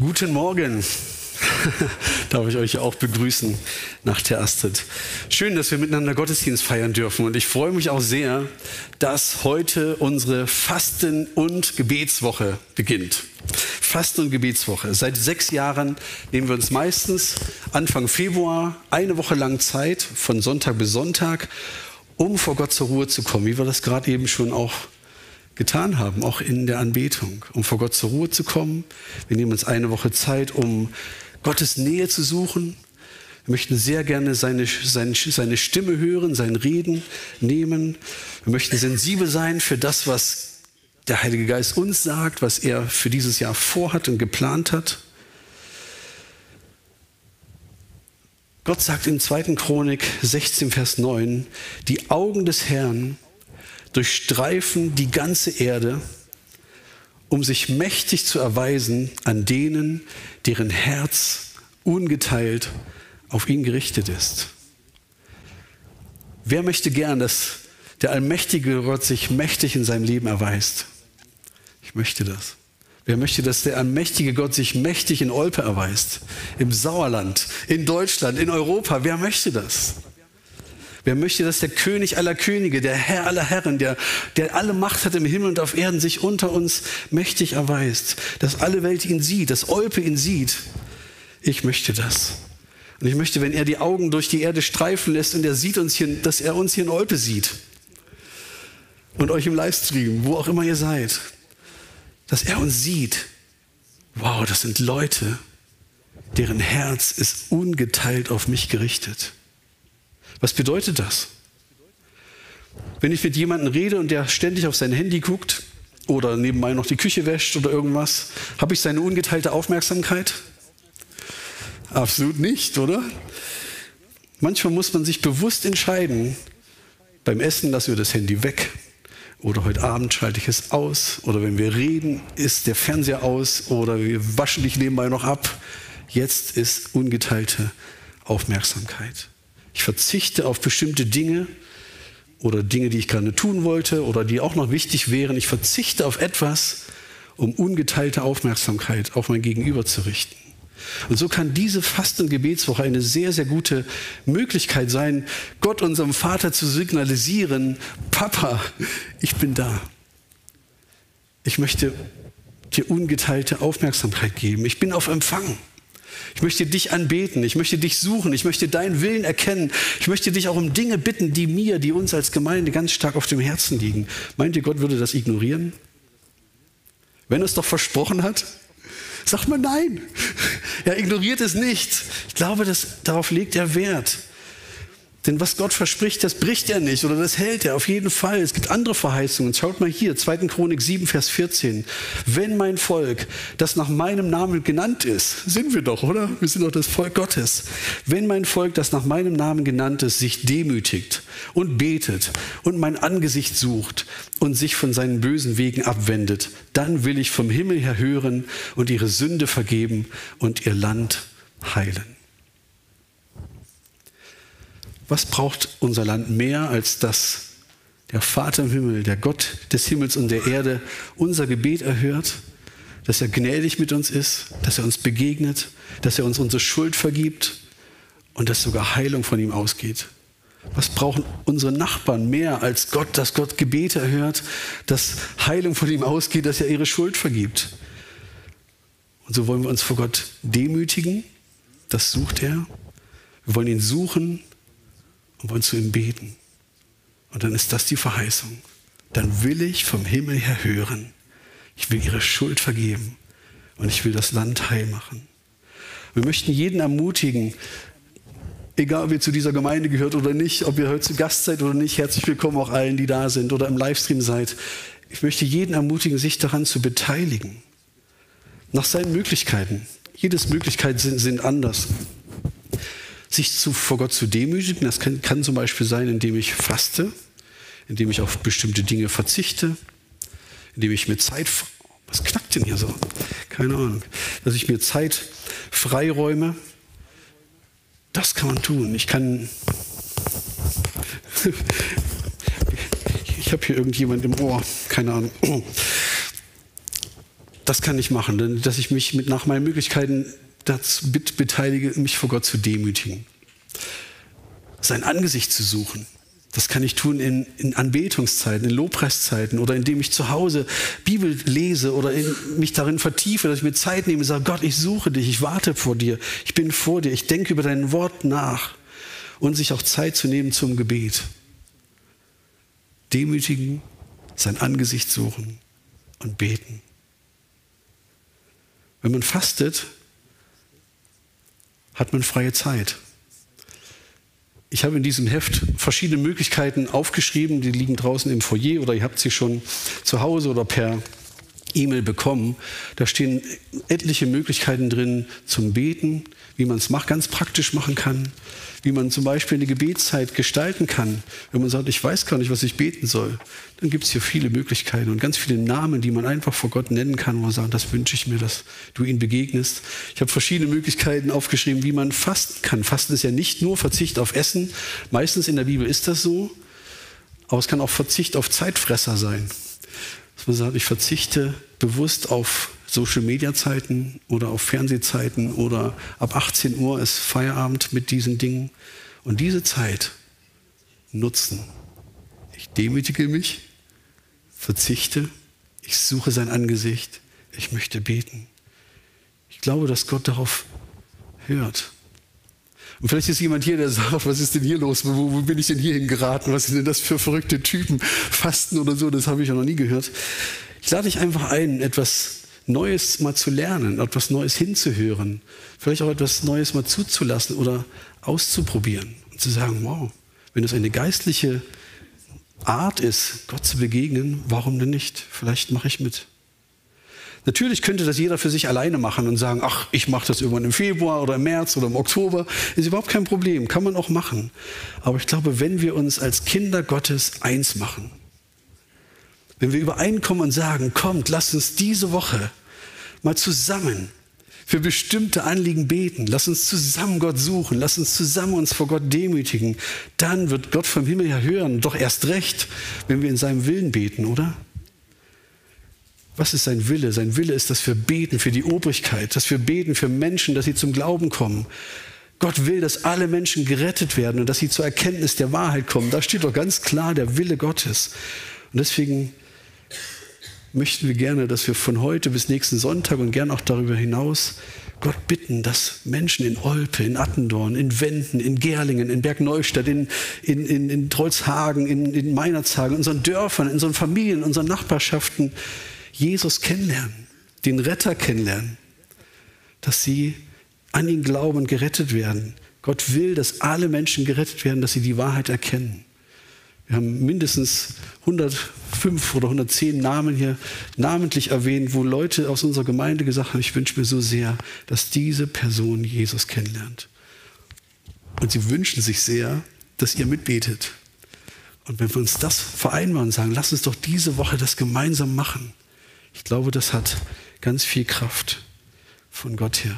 Guten Morgen. Darf ich euch auch begrüßen nach der Astrid. Schön, dass wir miteinander Gottesdienst feiern dürfen. Und ich freue mich auch sehr, dass heute unsere Fasten- und Gebetswoche beginnt. Fasten- und Gebetswoche. Seit sechs Jahren nehmen wir uns meistens Anfang Februar eine Woche lang Zeit, von Sonntag bis Sonntag, um vor Gott zur Ruhe zu kommen, wie wir das gerade eben schon auch getan haben, auch in der Anbetung, um vor Gott zur Ruhe zu kommen. Wir nehmen uns eine Woche Zeit, um Gottes Nähe zu suchen. Wir möchten sehr gerne seine, seine, seine Stimme hören, sein Reden nehmen. Wir möchten sensibel sein für das, was der Heilige Geist uns sagt, was er für dieses Jahr vorhat und geplant hat. Gott sagt in 2. Chronik 16, Vers 9, die Augen des Herrn durchstreifen die ganze Erde, um sich mächtig zu erweisen an denen, deren Herz ungeteilt auf ihn gerichtet ist. Wer möchte gern, dass der allmächtige Gott sich mächtig in seinem Leben erweist? Ich möchte das. Wer möchte, dass der allmächtige Gott sich mächtig in Olpe erweist? Im Sauerland, in Deutschland, in Europa? Wer möchte das? Wer möchte, dass der König aller Könige, der Herr aller Herren, der, der alle Macht hat im Himmel und auf Erden, sich unter uns mächtig erweist, dass alle Welt ihn sieht, dass Olpe ihn sieht? Ich möchte das. Und ich möchte, wenn er die Augen durch die Erde streifen lässt und er sieht uns hier, dass er uns hier in Olpe sieht. Und euch im Livestream, wo auch immer ihr seid, dass er uns sieht. Wow, das sind Leute, deren Herz ist ungeteilt auf mich gerichtet. Was bedeutet das? Wenn ich mit jemandem rede und der ständig auf sein Handy guckt oder nebenbei noch die Küche wäscht oder irgendwas, habe ich seine ungeteilte Aufmerksamkeit? Absolut nicht, oder? Manchmal muss man sich bewusst entscheiden, beim Essen lassen wir das Handy weg oder heute Abend schalte ich es aus oder wenn wir reden, ist der Fernseher aus oder wir waschen dich nebenbei noch ab. Jetzt ist ungeteilte Aufmerksamkeit. Ich verzichte auf bestimmte Dinge oder Dinge, die ich gerne tun wollte oder die auch noch wichtig wären. Ich verzichte auf etwas, um ungeteilte Aufmerksamkeit auf mein Gegenüber zu richten. Und so kann diese Fasten- und Gebetswoche eine sehr, sehr gute Möglichkeit sein, Gott, unserem Vater, zu signalisieren, Papa, ich bin da. Ich möchte dir ungeteilte Aufmerksamkeit geben. Ich bin auf Empfang. Ich möchte dich anbeten, ich möchte dich suchen, ich möchte deinen Willen erkennen. Ich möchte dich auch um Dinge bitten, die mir, die uns als Gemeinde ganz stark auf dem Herzen liegen. Meint ihr, Gott würde das ignorieren? Wenn er es doch versprochen hat? Sagt man nein. Er ignoriert es nicht. Ich glaube, dass, darauf legt er Wert. Denn was Gott verspricht, das bricht er nicht oder das hält er auf jeden Fall. Es gibt andere Verheißungen. Schaut mal hier, 2. Chronik 7, Vers 14. Wenn mein Volk, das nach meinem Namen genannt ist, sind wir doch, oder? Wir sind doch das Volk Gottes. Wenn mein Volk, das nach meinem Namen genannt ist, sich demütigt und betet und mein Angesicht sucht und sich von seinen bösen Wegen abwendet, dann will ich vom Himmel her hören und ihre Sünde vergeben und ihr Land heilen. Was braucht unser Land mehr, als dass der Vater im Himmel, der Gott des Himmels und der Erde unser Gebet erhört, dass er gnädig mit uns ist, dass er uns begegnet, dass er uns unsere Schuld vergibt und dass sogar Heilung von ihm ausgeht? Was brauchen unsere Nachbarn mehr als Gott, dass Gott Gebete erhört, dass Heilung von ihm ausgeht, dass er ihre Schuld vergibt? Und so wollen wir uns vor Gott demütigen, das sucht er. Wir wollen ihn suchen und wollen zu ihm beten. Und dann ist das die Verheißung. Dann will ich vom Himmel her hören. Ich will ihre Schuld vergeben und ich will das Land heil machen. Wir möchten jeden ermutigen, egal ob ihr zu dieser Gemeinde gehört oder nicht, ob ihr heute zu Gast seid oder nicht, herzlich willkommen auch allen, die da sind oder im Livestream seid. Ich möchte jeden ermutigen, sich daran zu beteiligen. Nach seinen Möglichkeiten. Jedes Möglichkeiten sind, sind anders sich zu, vor Gott zu demütigen. Das kann, kann zum Beispiel sein, indem ich faste, indem ich auf bestimmte Dinge verzichte, indem ich mir Zeit, was knackt denn hier so? Keine Ahnung, dass ich mir Zeit freiräume. Das kann man tun. Ich kann, ich habe hier irgendjemand im Ohr, keine Ahnung. das kann ich machen, dass ich mich mit nach meinen Möglichkeiten dazu beteilige, mich vor Gott zu demütigen. Sein Angesicht zu suchen. Das kann ich tun in, in Anbetungszeiten, in Lobpreiszeiten oder indem ich zu Hause Bibel lese oder in, mich darin vertiefe, dass ich mir Zeit nehme und sage, Gott, ich suche dich, ich warte vor dir, ich bin vor dir, ich denke über dein Wort nach und sich auch Zeit zu nehmen zum Gebet. Demütigen, sein Angesicht suchen und beten. Wenn man fastet, hat man freie Zeit. Ich habe in diesem Heft verschiedene Möglichkeiten aufgeschrieben, die liegen draußen im Foyer oder ihr habt sie schon zu Hause oder per E-Mail bekommen. Da stehen etliche Möglichkeiten drin zum Beten, wie man es macht, ganz praktisch machen kann wie man zum Beispiel eine Gebetszeit gestalten kann. Wenn man sagt, ich weiß gar nicht, was ich beten soll, dann gibt es hier viele Möglichkeiten und ganz viele Namen, die man einfach vor Gott nennen kann, wo man sagt, das wünsche ich mir, dass du ihn begegnest. Ich habe verschiedene Möglichkeiten aufgeschrieben, wie man fasten kann. Fasten ist ja nicht nur Verzicht auf Essen. Meistens in der Bibel ist das so. Aber es kann auch Verzicht auf Zeitfresser sein. Dass man sagt, ich verzichte bewusst auf Social-Media-Zeiten oder auf Fernsehzeiten oder ab 18 Uhr ist Feierabend mit diesen Dingen. Und diese Zeit nutzen. Ich demütige mich, verzichte, ich suche sein Angesicht, ich möchte beten. Ich glaube, dass Gott darauf hört. Und vielleicht ist jemand hier, der sagt, was ist denn hier los? Wo, wo bin ich denn hier hingeraten? Was sind denn das für verrückte Typen? Fasten oder so, das habe ich ja noch nie gehört. Ich lade dich einfach ein, etwas Neues mal zu lernen, etwas Neues hinzuhören, vielleicht auch etwas Neues mal zuzulassen oder auszuprobieren und zu sagen, wow, wenn das eine geistliche Art ist, Gott zu begegnen, warum denn nicht? Vielleicht mache ich mit. Natürlich könnte das jeder für sich alleine machen und sagen, ach, ich mache das irgendwann im Februar oder im März oder im Oktober. Ist überhaupt kein Problem, kann man auch machen. Aber ich glaube, wenn wir uns als Kinder Gottes eins machen, wenn wir übereinkommen und sagen, kommt, lasst uns diese Woche mal zusammen für bestimmte Anliegen beten, lass uns zusammen Gott suchen, lass uns zusammen uns vor Gott demütigen, dann wird Gott vom Himmel her hören, doch erst recht, wenn wir in seinem Willen beten, oder? Was ist sein Wille? Sein Wille ist, dass wir beten für die Obrigkeit, dass wir beten für Menschen, dass sie zum Glauben kommen. Gott will, dass alle Menschen gerettet werden und dass sie zur Erkenntnis der Wahrheit kommen. Da steht doch ganz klar der Wille Gottes. Und deswegen möchten wir gerne, dass wir von heute bis nächsten Sonntag und gern auch darüber hinaus Gott bitten, dass Menschen in Olpe, in Attendorn, in Wenden, in Gerlingen, in Bergneustadt, in, in, in, in Trolzhagen, in, in Meinerzhagen, in unseren Dörfern, in unseren Familien, in unseren Nachbarschaften Jesus kennenlernen, den Retter kennenlernen, dass sie an ihn glauben und gerettet werden. Gott will, dass alle Menschen gerettet werden, dass sie die Wahrheit erkennen. Wir haben mindestens 105 oder 110 Namen hier namentlich erwähnt, wo Leute aus unserer Gemeinde gesagt haben, ich wünsche mir so sehr, dass diese Person Jesus kennenlernt. Und sie wünschen sich sehr, dass ihr mitbetet. Und wenn wir uns das vereinbaren und sagen, lass uns doch diese Woche das gemeinsam machen, ich glaube, das hat ganz viel Kraft von Gott her.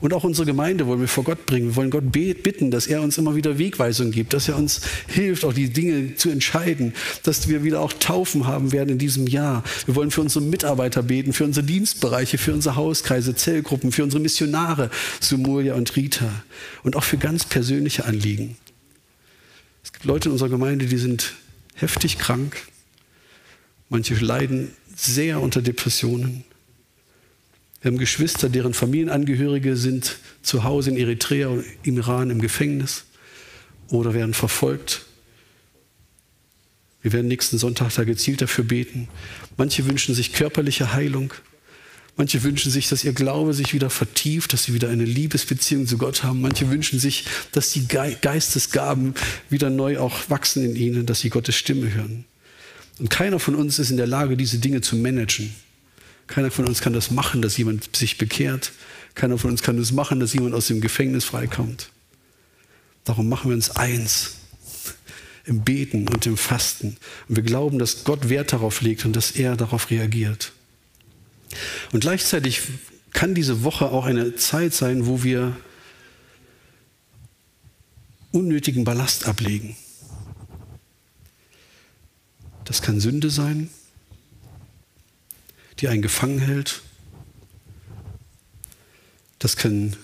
Und auch unsere Gemeinde wollen wir vor Gott bringen. Wir wollen Gott bitten, dass er uns immer wieder Wegweisung gibt, dass er uns hilft, auch die Dinge zu entscheiden, dass wir wieder auch Taufen haben werden in diesem Jahr. Wir wollen für unsere Mitarbeiter beten, für unsere Dienstbereiche, für unsere Hauskreise, Zellgruppen, für unsere Missionare, Sumuria und Rita und auch für ganz persönliche Anliegen. Es gibt Leute in unserer Gemeinde, die sind heftig krank. Manche leiden sehr unter Depressionen. Wir haben Geschwister, deren Familienangehörige sind zu Hause in Eritrea und im Iran im Gefängnis oder werden verfolgt. Wir werden nächsten Sonntag da gezielt dafür beten. Manche wünschen sich körperliche Heilung. Manche wünschen sich, dass ihr Glaube sich wieder vertieft, dass sie wieder eine Liebesbeziehung zu Gott haben. Manche wünschen sich, dass die Geistesgaben wieder neu auch wachsen in ihnen, dass sie Gottes Stimme hören. Und keiner von uns ist in der Lage, diese Dinge zu managen. Keiner von uns kann das machen, dass jemand sich bekehrt. Keiner von uns kann das machen, dass jemand aus dem Gefängnis freikommt. Darum machen wir uns eins im Beten und im Fasten. Und wir glauben, dass Gott Wert darauf legt und dass er darauf reagiert. Und gleichzeitig kann diese Woche auch eine Zeit sein, wo wir unnötigen Ballast ablegen. Das kann Sünde sein, die einen gefangen hält. Das können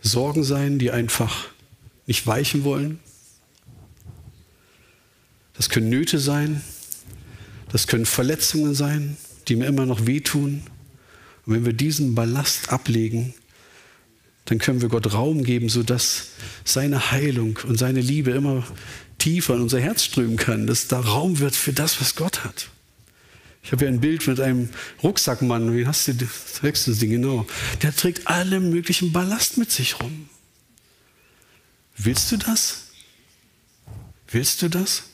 Sorgen sein, die einfach nicht weichen wollen. Das können Nöte sein. Das können Verletzungen sein, die mir immer noch wehtun. Und wenn wir diesen Ballast ablegen, dann können wir Gott Raum geben, sodass seine Heilung und seine Liebe immer tiefer in unser Herz strömen kann, dass da Raum wird für das, was Gott hat. Ich habe ja ein Bild mit einem Rucksackmann, wie hast du das nächste Ding genau? Der trägt alle möglichen Ballast mit sich rum. Willst du das? Willst du das?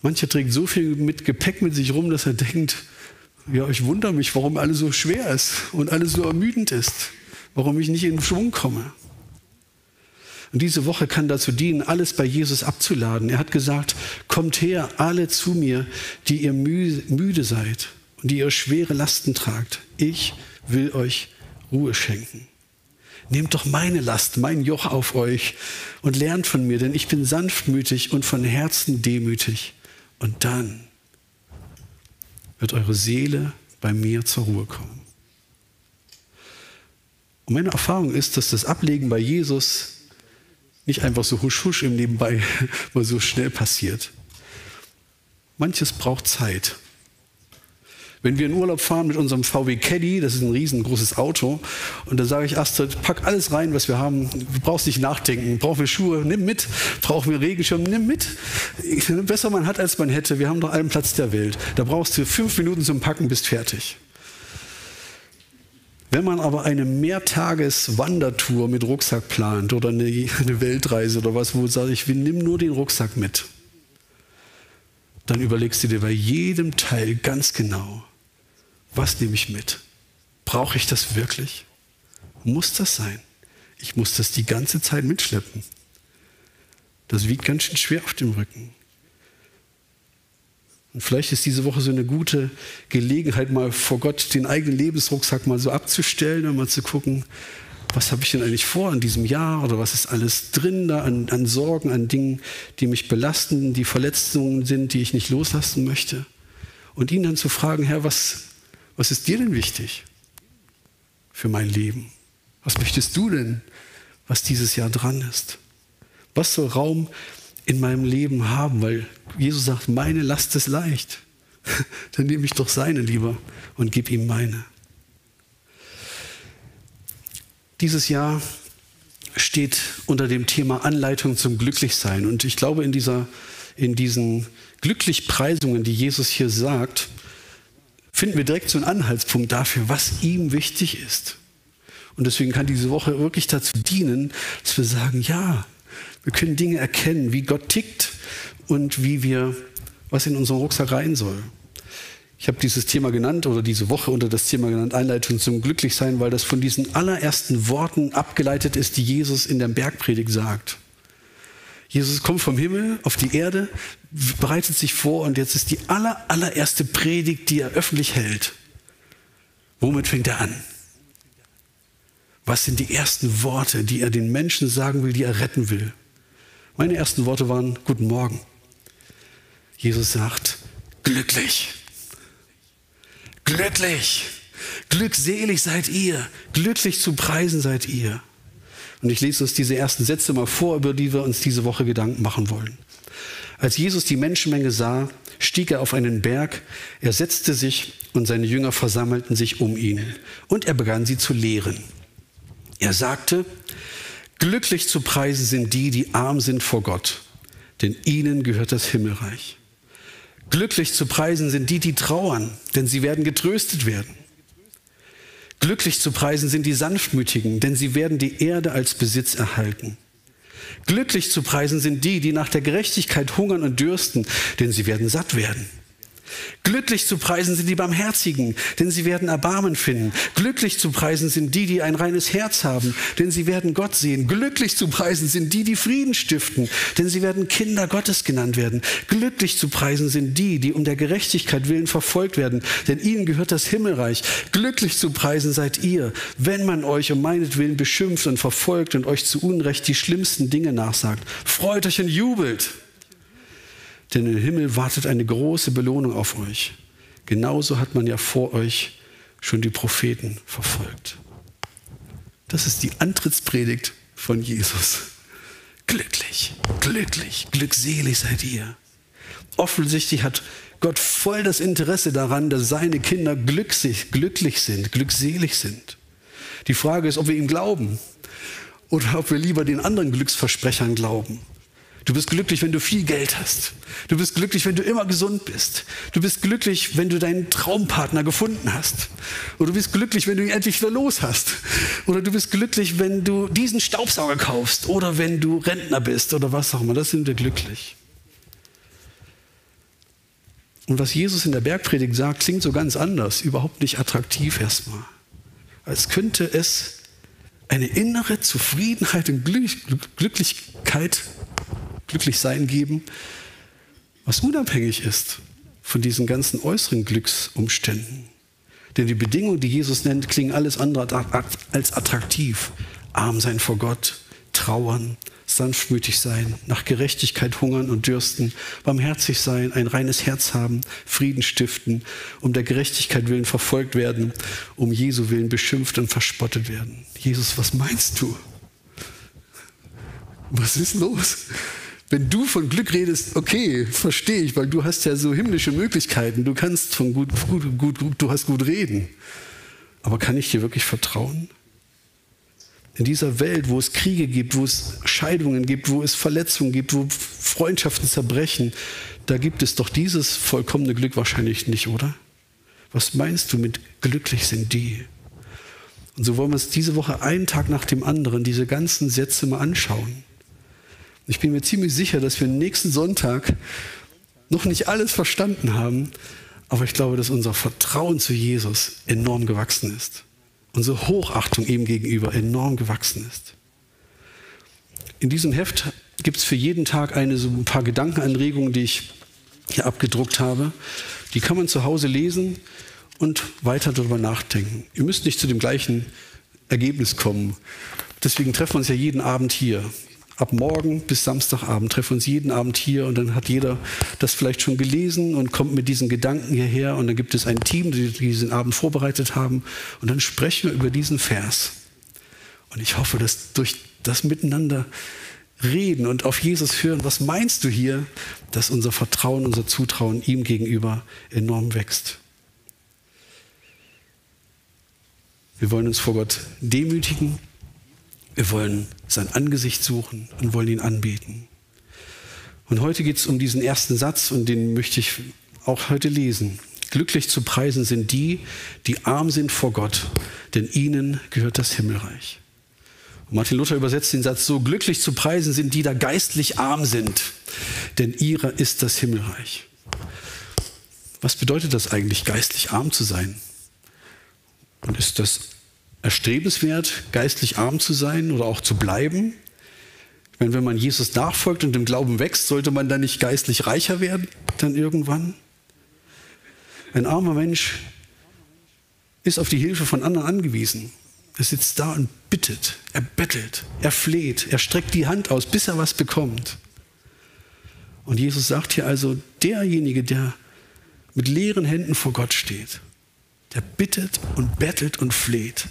Mancher trägt so viel mit Gepäck mit sich rum, dass er denkt, ja, ich wundere mich, warum alles so schwer ist und alles so ermüdend ist, warum ich nicht in Schwung komme. Und diese Woche kann dazu dienen, alles bei Jesus abzuladen. Er hat gesagt, kommt her, alle zu mir, die ihr müde seid und die ihr schwere Lasten tragt. Ich will euch Ruhe schenken. Nehmt doch meine Last, mein Joch auf euch und lernt von mir, denn ich bin sanftmütig und von Herzen demütig. Und dann wird eure Seele bei mir zur Ruhe kommen. Und meine Erfahrung ist, dass das Ablegen bei Jesus nicht einfach so husch husch im Nebenbei mal so schnell passiert. Manches braucht Zeit. Wenn wir in Urlaub fahren mit unserem VW Caddy, das ist ein riesengroßes Auto, und da sage ich Astrid, pack alles rein, was wir haben. Du brauchst nicht nachdenken. Brauchen wir Schuhe? Nimm mit. Brauchen wir Regenschirm? Nimm mit. Besser man hat, als man hätte. Wir haben doch allen Platz der Welt. Da brauchst du fünf Minuten zum Packen, bist fertig. Wenn man aber eine Mehrtages-Wandertour mit Rucksack plant oder eine, Weltreise oder was, wo sage ich, nimm nur den Rucksack mit, dann überlegst du dir bei jedem Teil ganz genau, was nehme ich mit? Brauche ich das wirklich? Muss das sein? Ich muss das die ganze Zeit mitschleppen. Das wiegt ganz schön schwer auf dem Rücken. Und vielleicht ist diese Woche so eine gute Gelegenheit, mal vor Gott den eigenen Lebensrucksack mal so abzustellen und mal zu gucken, was habe ich denn eigentlich vor in diesem Jahr oder was ist alles drin da an, an, Sorgen, an Dingen, die mich belasten, die Verletzungen sind, die ich nicht loslassen möchte. Und ihn dann zu fragen, Herr, was, was ist dir denn wichtig für mein Leben? Was möchtest du denn, was dieses Jahr dran ist? Was soll Raum in meinem Leben haben, weil Jesus sagt, meine Last ist leicht. Dann nehme ich doch seine lieber und gebe ihm meine. Dieses Jahr steht unter dem Thema Anleitung zum Glücklichsein. Und ich glaube, in, dieser, in diesen Glücklichpreisungen, die Jesus hier sagt, finden wir direkt so einen Anhaltspunkt dafür, was ihm wichtig ist. Und deswegen kann diese Woche wirklich dazu dienen, dass wir sagen, ja, wir können Dinge erkennen, wie Gott tickt und wie wir, was in unseren Rucksack rein soll. Ich habe dieses Thema genannt oder diese Woche unter das Thema genannt, Einleitung zum Glücklichsein, weil das von diesen allerersten Worten abgeleitet ist, die Jesus in der Bergpredigt sagt. Jesus kommt vom Himmel auf die Erde, bereitet sich vor und jetzt ist die aller, allererste Predigt, die er öffentlich hält. Womit fängt er an? Was sind die ersten Worte, die er den Menschen sagen will, die er retten will? Meine ersten Worte waren Guten Morgen. Jesus sagt, glücklich, glücklich, glückselig seid ihr, glücklich zu preisen seid ihr. Und ich lese uns diese ersten Sätze mal vor, über die wir uns diese Woche Gedanken machen wollen. Als Jesus die Menschenmenge sah, stieg er auf einen Berg, er setzte sich und seine Jünger versammelten sich um ihn und er begann sie zu lehren. Er sagte, Glücklich zu preisen sind die, die arm sind vor Gott, denn ihnen gehört das Himmelreich. Glücklich zu preisen sind die, die trauern, denn sie werden getröstet werden. Glücklich zu preisen sind die Sanftmütigen, denn sie werden die Erde als Besitz erhalten. Glücklich zu preisen sind die, die nach der Gerechtigkeit hungern und dürsten, denn sie werden satt werden. Glücklich zu preisen sind die Barmherzigen, denn sie werden Erbarmen finden. Glücklich zu preisen sind die, die ein reines Herz haben, denn sie werden Gott sehen. Glücklich zu preisen sind die, die Frieden stiften, denn sie werden Kinder Gottes genannt werden. Glücklich zu preisen sind die, die um der Gerechtigkeit willen verfolgt werden, denn ihnen gehört das Himmelreich. Glücklich zu preisen seid ihr, wenn man euch um meinetwillen beschimpft und verfolgt und euch zu Unrecht die schlimmsten Dinge nachsagt. Freut euch und jubelt denn im Himmel wartet eine große Belohnung auf euch. Genauso hat man ja vor euch schon die Propheten verfolgt. Das ist die Antrittspredigt von Jesus. Glücklich, glücklich, glückselig seid ihr. Offensichtlich hat Gott voll das Interesse daran, dass seine Kinder glücklich, glücklich sind, glückselig sind. Die Frage ist, ob wir ihm glauben oder ob wir lieber den anderen Glücksversprechern glauben. Du bist glücklich, wenn du viel Geld hast. Du bist glücklich, wenn du immer gesund bist. Du bist glücklich, wenn du deinen Traumpartner gefunden hast. Oder du bist glücklich, wenn du ihn endlich wieder los hast. Oder du bist glücklich, wenn du diesen Staubsauger kaufst. Oder wenn du Rentner bist oder was auch immer. Das sind wir glücklich. Und was Jesus in der Bergpredigt sagt, klingt so ganz anders. Überhaupt nicht attraktiv erstmal. Als könnte es eine innere Zufriedenheit und Glücklichkeit glücklich sein geben, was unabhängig ist von diesen ganzen äußeren Glücksumständen. Denn die Bedingungen, die Jesus nennt, klingen alles andere als attraktiv. Arm sein vor Gott, trauern, sanftmütig sein, nach Gerechtigkeit hungern und dürsten, barmherzig sein, ein reines Herz haben, Frieden stiften, um der Gerechtigkeit willen verfolgt werden, um Jesu willen beschimpft und verspottet werden. Jesus, was meinst du? Was ist los? Wenn du von Glück redest, okay, verstehe ich, weil du hast ja so himmlische Möglichkeiten. Du kannst von gut, gut, gut, gut, du hast gut reden. Aber kann ich dir wirklich vertrauen? In dieser Welt, wo es Kriege gibt, wo es Scheidungen gibt, wo es Verletzungen gibt, wo Freundschaften zerbrechen, da gibt es doch dieses vollkommene Glück wahrscheinlich nicht, oder? Was meinst du mit glücklich sind die? Und so wollen wir uns diese Woche einen Tag nach dem anderen diese ganzen Sätze mal anschauen. Ich bin mir ziemlich sicher, dass wir nächsten Sonntag noch nicht alles verstanden haben, aber ich glaube, dass unser Vertrauen zu Jesus enorm gewachsen ist. Unsere Hochachtung ihm gegenüber enorm gewachsen ist. In diesem Heft gibt es für jeden Tag eine, so ein paar Gedankenanregungen, die ich hier abgedruckt habe. Die kann man zu Hause lesen und weiter darüber nachdenken. Ihr müsst nicht zu dem gleichen Ergebnis kommen. Deswegen treffen wir uns ja jeden Abend hier ab morgen bis Samstagabend, treffen uns jeden Abend hier und dann hat jeder das vielleicht schon gelesen und kommt mit diesen Gedanken hierher und dann gibt es ein Team, die diesen Abend vorbereitet haben und dann sprechen wir über diesen Vers. Und ich hoffe, dass durch das Miteinander reden und auf Jesus hören, was meinst du hier, dass unser Vertrauen, unser Zutrauen ihm gegenüber enorm wächst. Wir wollen uns vor Gott demütigen wir wollen sein Angesicht suchen und wollen ihn anbeten. Und heute geht es um diesen ersten Satz und den möchte ich auch heute lesen. Glücklich zu preisen sind die, die arm sind vor Gott, denn ihnen gehört das Himmelreich. Und Martin Luther übersetzt den Satz so, glücklich zu preisen sind die, die da geistlich arm sind, denn ihrer ist das Himmelreich. Was bedeutet das eigentlich, geistlich arm zu sein? Und ist das erstrebenswert, geistlich arm zu sein oder auch zu bleiben? Ich meine, wenn man Jesus nachfolgt und im Glauben wächst, sollte man dann nicht geistlich reicher werden, dann irgendwann? Ein armer Mensch ist auf die Hilfe von anderen angewiesen. Er sitzt da und bittet, er bettelt, er fleht, er streckt die Hand aus, bis er was bekommt. Und Jesus sagt hier also, derjenige, der mit leeren Händen vor Gott steht, der bittet und bettelt und fleht,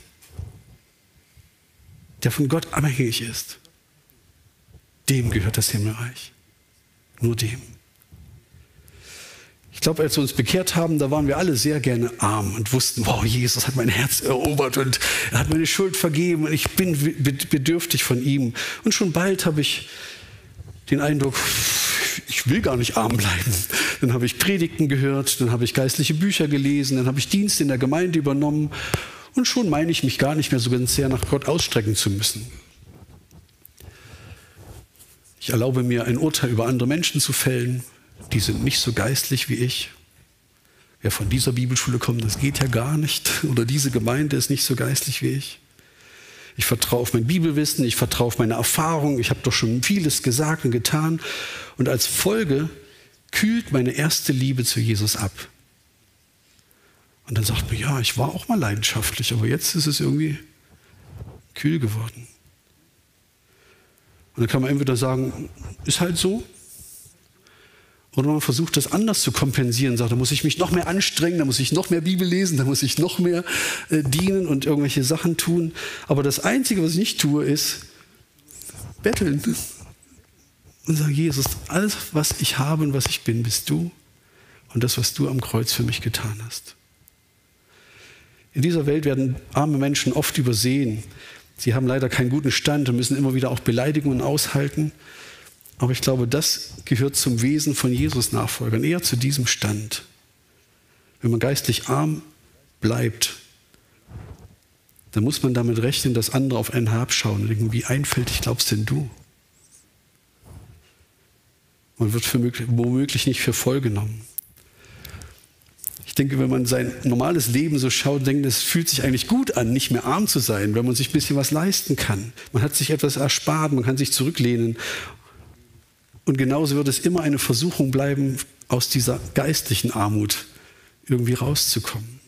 der von Gott abhängig ist, dem gehört das Himmelreich. Nur dem. Ich glaube, als wir uns bekehrt haben, da waren wir alle sehr gerne arm und wussten, wow, Jesus hat mein Herz erobert und er hat meine Schuld vergeben und ich bin bedürftig von ihm. Und schon bald habe ich den Eindruck, ich will gar nicht arm bleiben. Dann habe ich Predigten gehört, dann habe ich geistliche Bücher gelesen, dann habe ich Dienst in der Gemeinde übernommen und schon meine ich mich gar nicht mehr so ganz sehr nach Gott ausstrecken zu müssen. Ich erlaube mir ein Urteil über andere Menschen zu fällen, die sind nicht so geistlich wie ich. Wer von dieser Bibelschule kommt, das geht ja gar nicht. Oder diese Gemeinde ist nicht so geistlich wie ich. Ich vertraue auf mein Bibelwissen, ich vertraue auf meine Erfahrung, ich habe doch schon vieles gesagt und getan. Und als Folge kühlt meine erste Liebe zu Jesus ab. Und dann sagt man, ja, ich war auch mal leidenschaftlich, aber jetzt ist es irgendwie kühl geworden. Und dann kann man entweder sagen, ist halt so. Oder man versucht das anders zu kompensieren, sagt, da muss ich mich noch mehr anstrengen, da muss ich noch mehr Bibel lesen, da muss ich noch mehr äh, dienen und irgendwelche Sachen tun. Aber das Einzige, was ich nicht tue, ist betteln. Und sagen, Jesus, alles, was ich habe und was ich bin, bist du und das, was du am Kreuz für mich getan hast. In dieser Welt werden arme Menschen oft übersehen. Sie haben leider keinen guten Stand und müssen immer wieder auch Beleidigungen aushalten. Aber ich glaube, das gehört zum Wesen von Jesus-Nachfolgern, eher zu diesem Stand. Wenn man geistlich arm bleibt, dann muss man damit rechnen, dass andere auf einen herabschauen und denken, wie einfältig glaubst denn du? Man wird womöglich nicht für voll genommen. Ich denke, wenn man sein normales Leben so schaut, denkt, es fühlt sich eigentlich gut an, nicht mehr arm zu sein, wenn man sich ein bisschen was leisten kann. Man hat sich etwas erspart, man kann sich zurücklehnen und genauso wird es immer eine Versuchung bleiben, aus dieser geistlichen Armut irgendwie rauszukommen,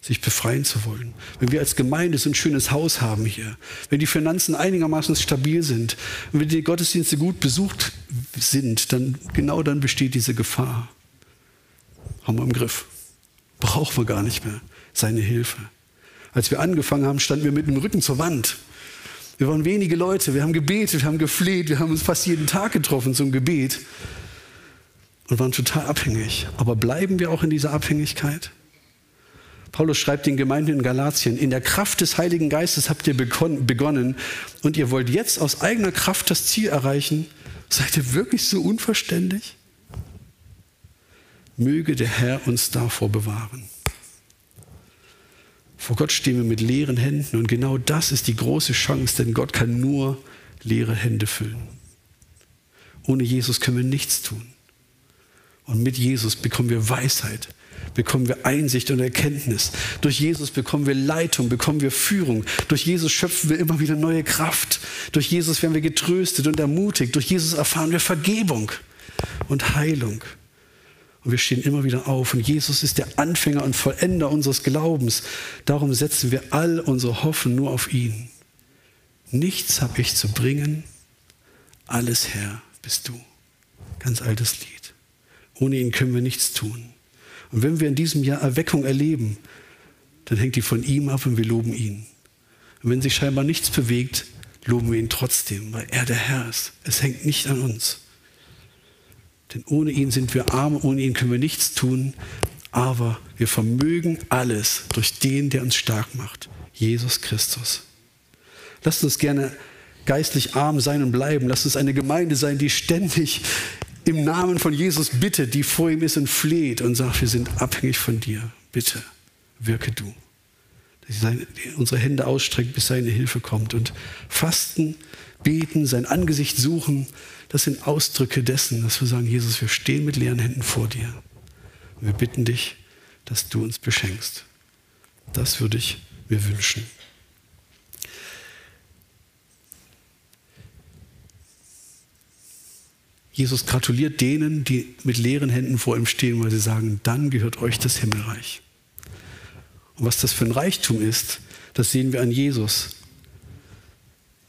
sich befreien zu wollen. Wenn wir als Gemeinde so ein schönes Haus haben hier, wenn die Finanzen einigermaßen stabil sind, wenn die Gottesdienste gut besucht sind, dann genau dann besteht diese Gefahr. Haben wir im Griff. Brauchen wir gar nicht mehr seine Hilfe. Als wir angefangen haben, standen wir mit dem Rücken zur Wand. Wir waren wenige Leute, wir haben gebetet, wir haben gefleht, wir haben uns fast jeden Tag getroffen zum Gebet und waren total abhängig. Aber bleiben wir auch in dieser Abhängigkeit? Paulus schreibt den Gemeinden in Galatien, in der Kraft des Heiligen Geistes habt ihr begonnen und ihr wollt jetzt aus eigener Kraft das Ziel erreichen. Seid ihr wirklich so unverständlich? Möge der Herr uns davor bewahren. Vor Gott stehen wir mit leeren Händen und genau das ist die große Chance, denn Gott kann nur leere Hände füllen. Ohne Jesus können wir nichts tun. Und mit Jesus bekommen wir Weisheit, bekommen wir Einsicht und Erkenntnis. Durch Jesus bekommen wir Leitung, bekommen wir Führung. Durch Jesus schöpfen wir immer wieder neue Kraft. Durch Jesus werden wir getröstet und ermutigt. Durch Jesus erfahren wir Vergebung und Heilung. Und wir stehen immer wieder auf. Und Jesus ist der Anfänger und Vollender unseres Glaubens. Darum setzen wir all unsere Hoffnung nur auf ihn. Nichts habe ich zu bringen, alles Herr bist du. Ganz altes Lied. Ohne ihn können wir nichts tun. Und wenn wir in diesem Jahr Erweckung erleben, dann hängt die von ihm ab und wir loben ihn. Und wenn sich scheinbar nichts bewegt, loben wir ihn trotzdem, weil er der Herr ist. Es hängt nicht an uns. Denn ohne ihn sind wir arm, ohne ihn können wir nichts tun. Aber wir vermögen alles durch den, der uns stark macht, Jesus Christus. Lasst uns gerne geistlich arm sein und bleiben. Lasst uns eine Gemeinde sein, die ständig im Namen von Jesus bittet, die vor ihm ist und fleht und sagt, wir sind abhängig von dir. Bitte, wirke du. Dass seine, unsere Hände ausstreckt, bis seine Hilfe kommt. Und fasten, beten, sein Angesicht suchen, das sind Ausdrücke dessen, dass wir sagen, Jesus, wir stehen mit leeren Händen vor dir. Und wir bitten dich, dass du uns beschenkst. Das würde ich mir wünschen. Jesus gratuliert denen, die mit leeren Händen vor ihm stehen, weil sie sagen, dann gehört euch das Himmelreich. Und was das für ein Reichtum ist, das sehen wir an Jesus.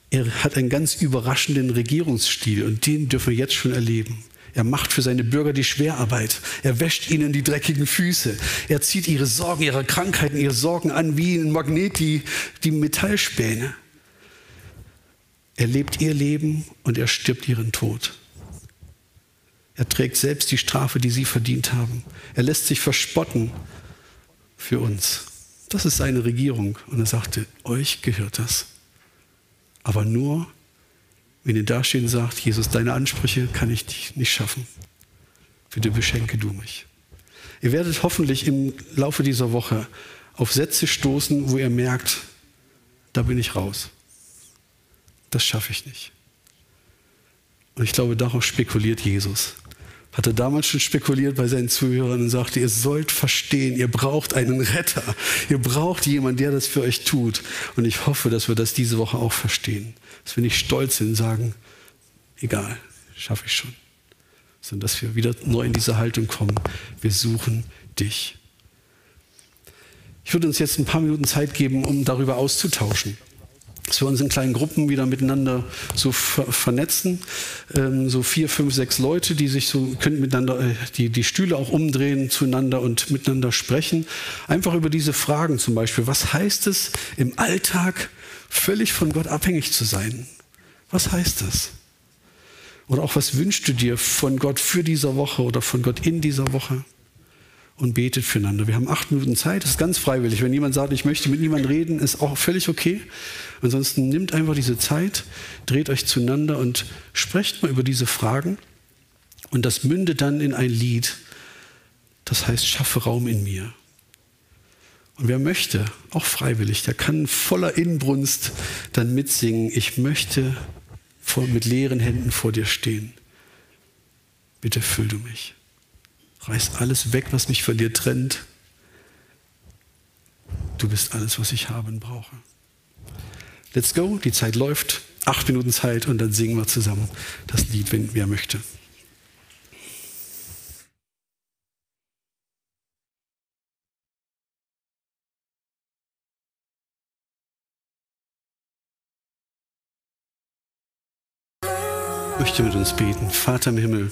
Er hat einen ganz überraschenden Regierungsstil und den dürfen wir jetzt schon erleben. Er macht für seine Bürger die Schwerarbeit. Er wäscht ihnen die dreckigen Füße. Er zieht ihre Sorgen, ihre Krankheiten, ihre Sorgen an wie ein Magnet die, die Metallspäne. Er lebt ihr Leben und er stirbt ihren Tod. Er trägt selbst die Strafe, die sie verdient haben. Er lässt sich verspotten für uns. Das ist seine Regierung. Und er sagte, euch gehört das. Aber nur, wenn ihr dastehen und sagt, Jesus, deine Ansprüche kann ich nicht schaffen. Bitte beschenke du mich. Ihr werdet hoffentlich im Laufe dieser Woche auf Sätze stoßen, wo ihr merkt, da bin ich raus. Das schaffe ich nicht. Und ich glaube, darauf spekuliert Jesus hat er damals schon spekuliert bei seinen Zuhörern und sagte, ihr sollt verstehen, ihr braucht einen Retter. Ihr braucht jemanden, der das für euch tut. Und ich hoffe, dass wir das diese Woche auch verstehen. Dass wir nicht stolz sind und sagen, egal, schaffe ich schon. Sondern dass wir wieder neu in diese Haltung kommen. Wir suchen dich. Ich würde uns jetzt ein paar Minuten Zeit geben, um darüber auszutauschen. Dass wir uns in kleinen Gruppen wieder miteinander so ver vernetzen. Ähm, so vier, fünf, sechs Leute, die sich so können miteinander, äh, die, die Stühle auch umdrehen zueinander und miteinander sprechen. Einfach über diese Fragen zum Beispiel. Was heißt es im Alltag völlig von Gott abhängig zu sein? Was heißt das? Oder auch was wünschst du dir von Gott für diese Woche oder von Gott in dieser Woche? Und betet füreinander. Wir haben acht Minuten Zeit, das ist ganz freiwillig. Wenn jemand sagt, ich möchte mit niemandem reden, ist auch völlig okay. Ansonsten nimmt einfach diese Zeit, dreht euch zueinander und sprecht mal über diese Fragen. Und das mündet dann in ein Lied, das heißt, schaffe Raum in mir. Und wer möchte, auch freiwillig, der kann voller Inbrunst dann mitsingen, ich möchte vor, mit leeren Händen vor dir stehen. Bitte füll du mich. Reiß alles weg, was mich von dir trennt. Du bist alles, was ich habe und brauche. Let's go, die Zeit läuft. Acht Minuten Zeit und dann singen wir zusammen das Lied, wenn wer möchte. Ich möchte mit uns beten. Vater im Himmel,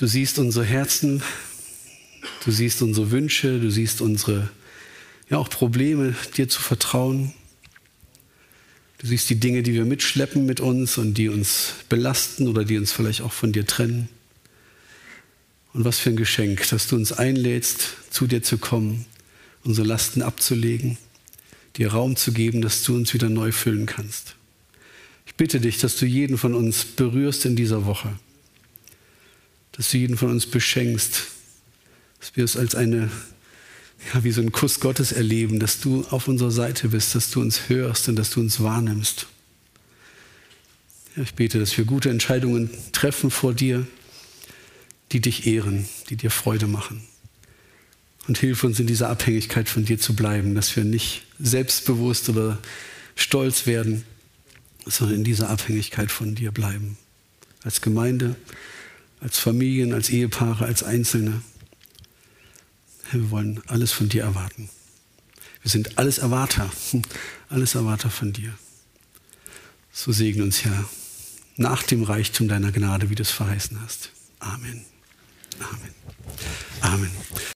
Du siehst unsere Herzen, du siehst unsere Wünsche, du siehst unsere ja auch Probleme, dir zu vertrauen. Du siehst die Dinge, die wir mitschleppen mit uns und die uns belasten oder die uns vielleicht auch von dir trennen. Und was für ein Geschenk, dass du uns einlädst, zu dir zu kommen, unsere Lasten abzulegen, dir Raum zu geben, dass du uns wieder neu füllen kannst. Ich bitte dich, dass du jeden von uns berührst in dieser Woche dass du jeden von uns beschenkst, dass wir es als eine, ja, wie so ein Kuss Gottes erleben, dass du auf unserer Seite bist, dass du uns hörst und dass du uns wahrnimmst. Ja, ich bete, dass wir gute Entscheidungen treffen vor dir, die dich ehren, die dir Freude machen. Und hilf uns in dieser Abhängigkeit von dir zu bleiben, dass wir nicht selbstbewusst oder stolz werden, sondern in dieser Abhängigkeit von dir bleiben. Als Gemeinde, als Familien, als Ehepaare, als Einzelne. Herr, wir wollen alles von dir erwarten. Wir sind alles Erwarter, alles Erwarter von dir. So segne uns, Herr, nach dem Reichtum deiner Gnade, wie du es verheißen hast. Amen. Amen. Amen.